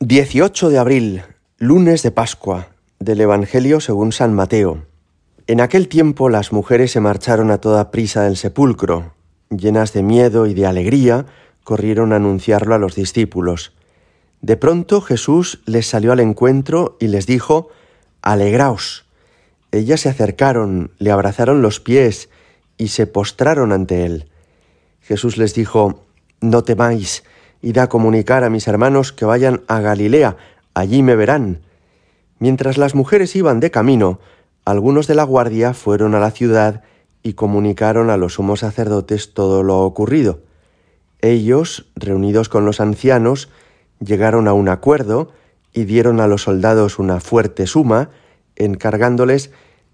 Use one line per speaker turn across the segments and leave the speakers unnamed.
18 de abril, lunes de Pascua, del Evangelio según San Mateo. En aquel tiempo las mujeres se marcharon a toda prisa del sepulcro. Llenas de miedo y de alegría, corrieron a anunciarlo a los discípulos. De pronto Jesús les salió al encuentro y les dijo, Alegraos. Ellas se acercaron, le abrazaron los pies y se postraron ante él. Jesús les dijo, No temáis, Id a comunicar a mis hermanos que vayan a Galilea, allí me verán. Mientras las mujeres iban de camino, algunos de la guardia fueron a la ciudad y comunicaron a los sumos sacerdotes todo lo ocurrido. Ellos, reunidos con los ancianos, llegaron a un acuerdo y dieron a los soldados una fuerte suma, encargándoles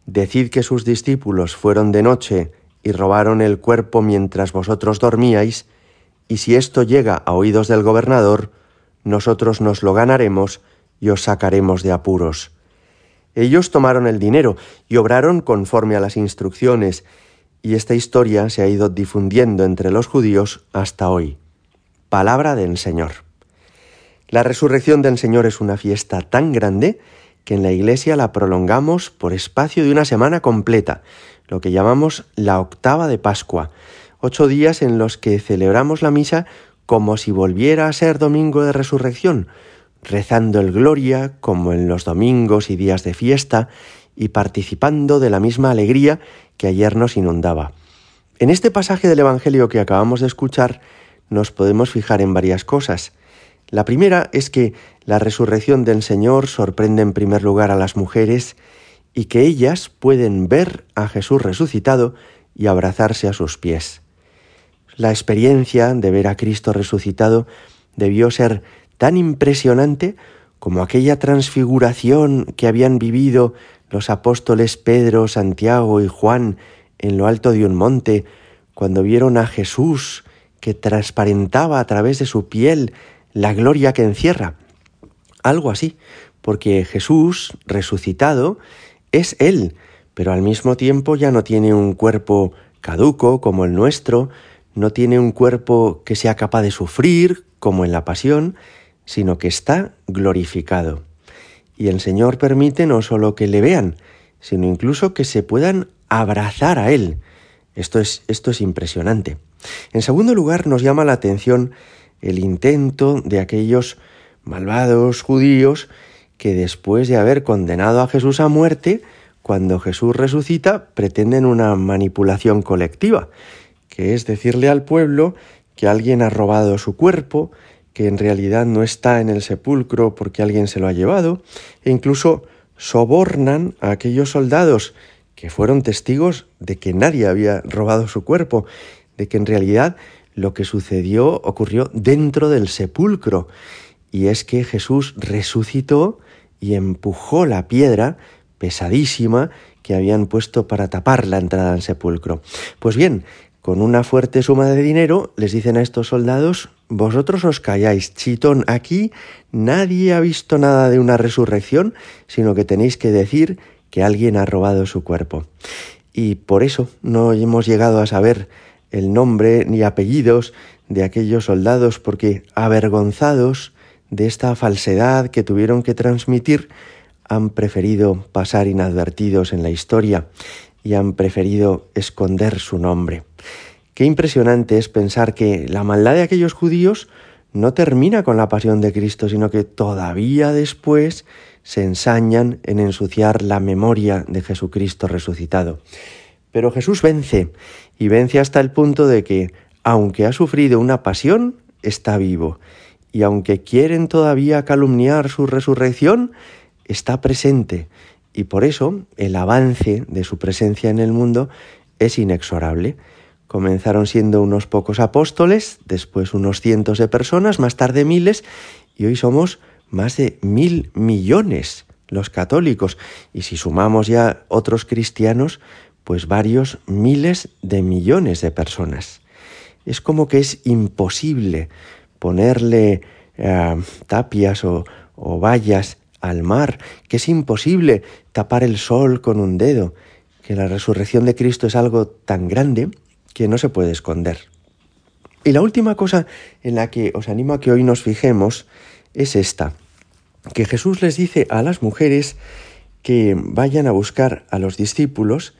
Decid que sus discípulos fueron de noche y robaron el cuerpo mientras vosotros dormíais, y si esto llega a oídos del gobernador, nosotros nos lo ganaremos y os sacaremos de apuros. Ellos tomaron el dinero y obraron conforme a las instrucciones, y esta historia se ha ido difundiendo entre los judíos hasta hoy. Palabra del Señor. La resurrección del Señor es una fiesta tan grande que en la Iglesia la prolongamos por espacio de una semana completa, lo que llamamos la octava de Pascua, ocho días en los que celebramos la misa como si volviera a ser domingo de resurrección, rezando el Gloria como en los domingos y días de fiesta y participando de la misma alegría que ayer nos inundaba. En este pasaje del Evangelio que acabamos de escuchar nos podemos fijar en varias cosas. La primera es que la resurrección del Señor sorprende en primer lugar a las mujeres y que ellas pueden ver a Jesús resucitado y abrazarse a sus pies. La experiencia de ver a Cristo resucitado debió ser tan impresionante como aquella transfiguración que habían vivido los apóstoles Pedro, Santiago y Juan en lo alto de un monte, cuando vieron a Jesús que transparentaba a través de su piel la gloria que encierra. Algo así, porque Jesús resucitado es Él, pero al mismo tiempo ya no tiene un cuerpo caduco como el nuestro, no tiene un cuerpo que sea capaz de sufrir, como en la pasión, sino que está glorificado. Y el Señor permite no solo que le vean, sino incluso que se puedan abrazar a Él. Esto es, esto es impresionante. En segundo lugar, nos llama la atención el intento de aquellos malvados judíos que después de haber condenado a Jesús a muerte, cuando Jesús resucita, pretenden una manipulación colectiva que es decirle al pueblo que alguien ha robado su cuerpo, que en realidad no está en el sepulcro porque alguien se lo ha llevado, e incluso sobornan a aquellos soldados que fueron testigos de que nadie había robado su cuerpo, de que en realidad lo que sucedió ocurrió dentro del sepulcro, y es que Jesús resucitó y empujó la piedra pesadísima que habían puesto para tapar la entrada al sepulcro. Pues bien, con una fuerte suma de dinero, les dicen a estos soldados, vosotros os calláis, chitón, aquí nadie ha visto nada de una resurrección, sino que tenéis que decir que alguien ha robado su cuerpo. Y por eso no hemos llegado a saber el nombre ni apellidos de aquellos soldados, porque avergonzados de esta falsedad que tuvieron que transmitir, han preferido pasar inadvertidos en la historia y han preferido esconder su nombre. Qué impresionante es pensar que la maldad de aquellos judíos no termina con la pasión de Cristo, sino que todavía después se ensañan en ensuciar la memoria de Jesucristo resucitado. Pero Jesús vence, y vence hasta el punto de que, aunque ha sufrido una pasión, está vivo, y aunque quieren todavía calumniar su resurrección, está presente, y por eso el avance de su presencia en el mundo es inexorable. Comenzaron siendo unos pocos apóstoles, después unos cientos de personas, más tarde miles, y hoy somos más de mil millones los católicos. Y si sumamos ya otros cristianos, pues varios miles de millones de personas. Es como que es imposible ponerle eh, tapias o, o vallas al mar, que es imposible tapar el sol con un dedo, que la resurrección de Cristo es algo tan grande que no se puede esconder. Y la última cosa en la que os animo a que hoy nos fijemos es esta. que Jesús les dice a las mujeres que vayan a buscar a los discípulos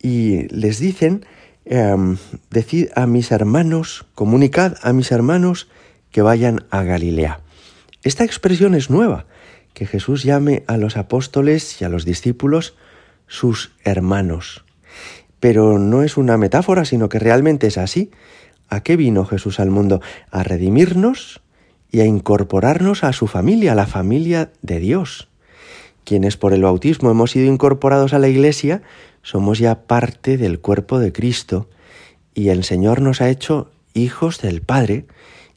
y les dicen, em, decid a mis hermanos, comunicad a mis hermanos que vayan a Galilea. Esta expresión es nueva, que Jesús llame a los apóstoles y a los discípulos sus hermanos. Pero no es una metáfora, sino que realmente es así. ¿A qué vino Jesús al mundo? A redimirnos y a incorporarnos a su familia, a la familia de Dios. Quienes por el bautismo hemos sido incorporados a la Iglesia, somos ya parte del cuerpo de Cristo y el Señor nos ha hecho hijos del Padre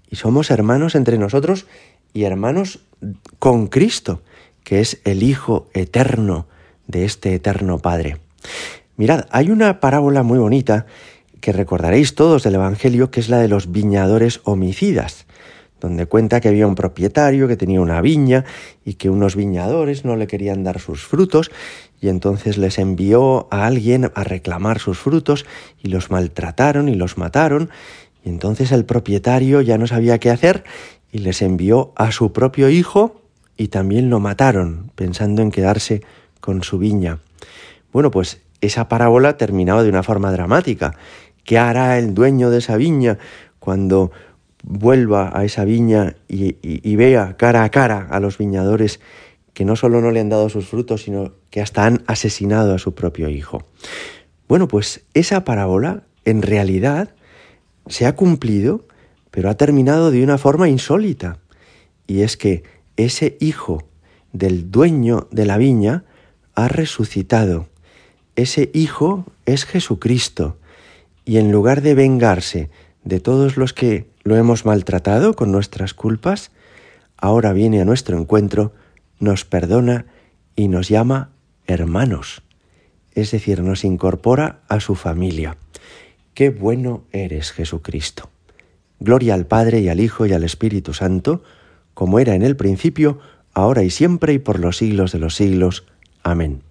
y somos hermanos entre nosotros y hermanos con Cristo, que es el Hijo eterno de este eterno Padre. Mirad, hay una parábola muy bonita que recordaréis todos del Evangelio, que es la de los viñadores homicidas, donde cuenta que había un propietario que tenía una viña y que unos viñadores no le querían dar sus frutos y entonces les envió a alguien a reclamar sus frutos y los maltrataron y los mataron y entonces el propietario ya no sabía qué hacer y les envió a su propio hijo y también lo mataron pensando en quedarse con su viña. Bueno, pues esa parábola terminaba de una forma dramática. ¿Qué hará el dueño de esa viña cuando vuelva a esa viña y, vea cara a cara a los viñadores que no solo no le han dado sus frutos, sino que hasta han asesinado a su propio hijo. Bueno, pues esa parábola en realidad se ha cumplido, pero ha terminado de una forma insólita. Y es que ese hijo del dueño de la viña ha resucitado. Ese hijo es Jesucristo. Y en lugar de vengarse de todos los que lo hemos maltratado con nuestras culpas, ahora viene a nuestro encuentro, nos perdona y nos llama hermanos, es decir, nos incorpora a su familia. Qué bueno eres, Jesucristo. Gloria al Padre y al Hijo y al Espíritu Santo, como era en el principio, ahora y siempre y por los siglos de los siglos. Amén.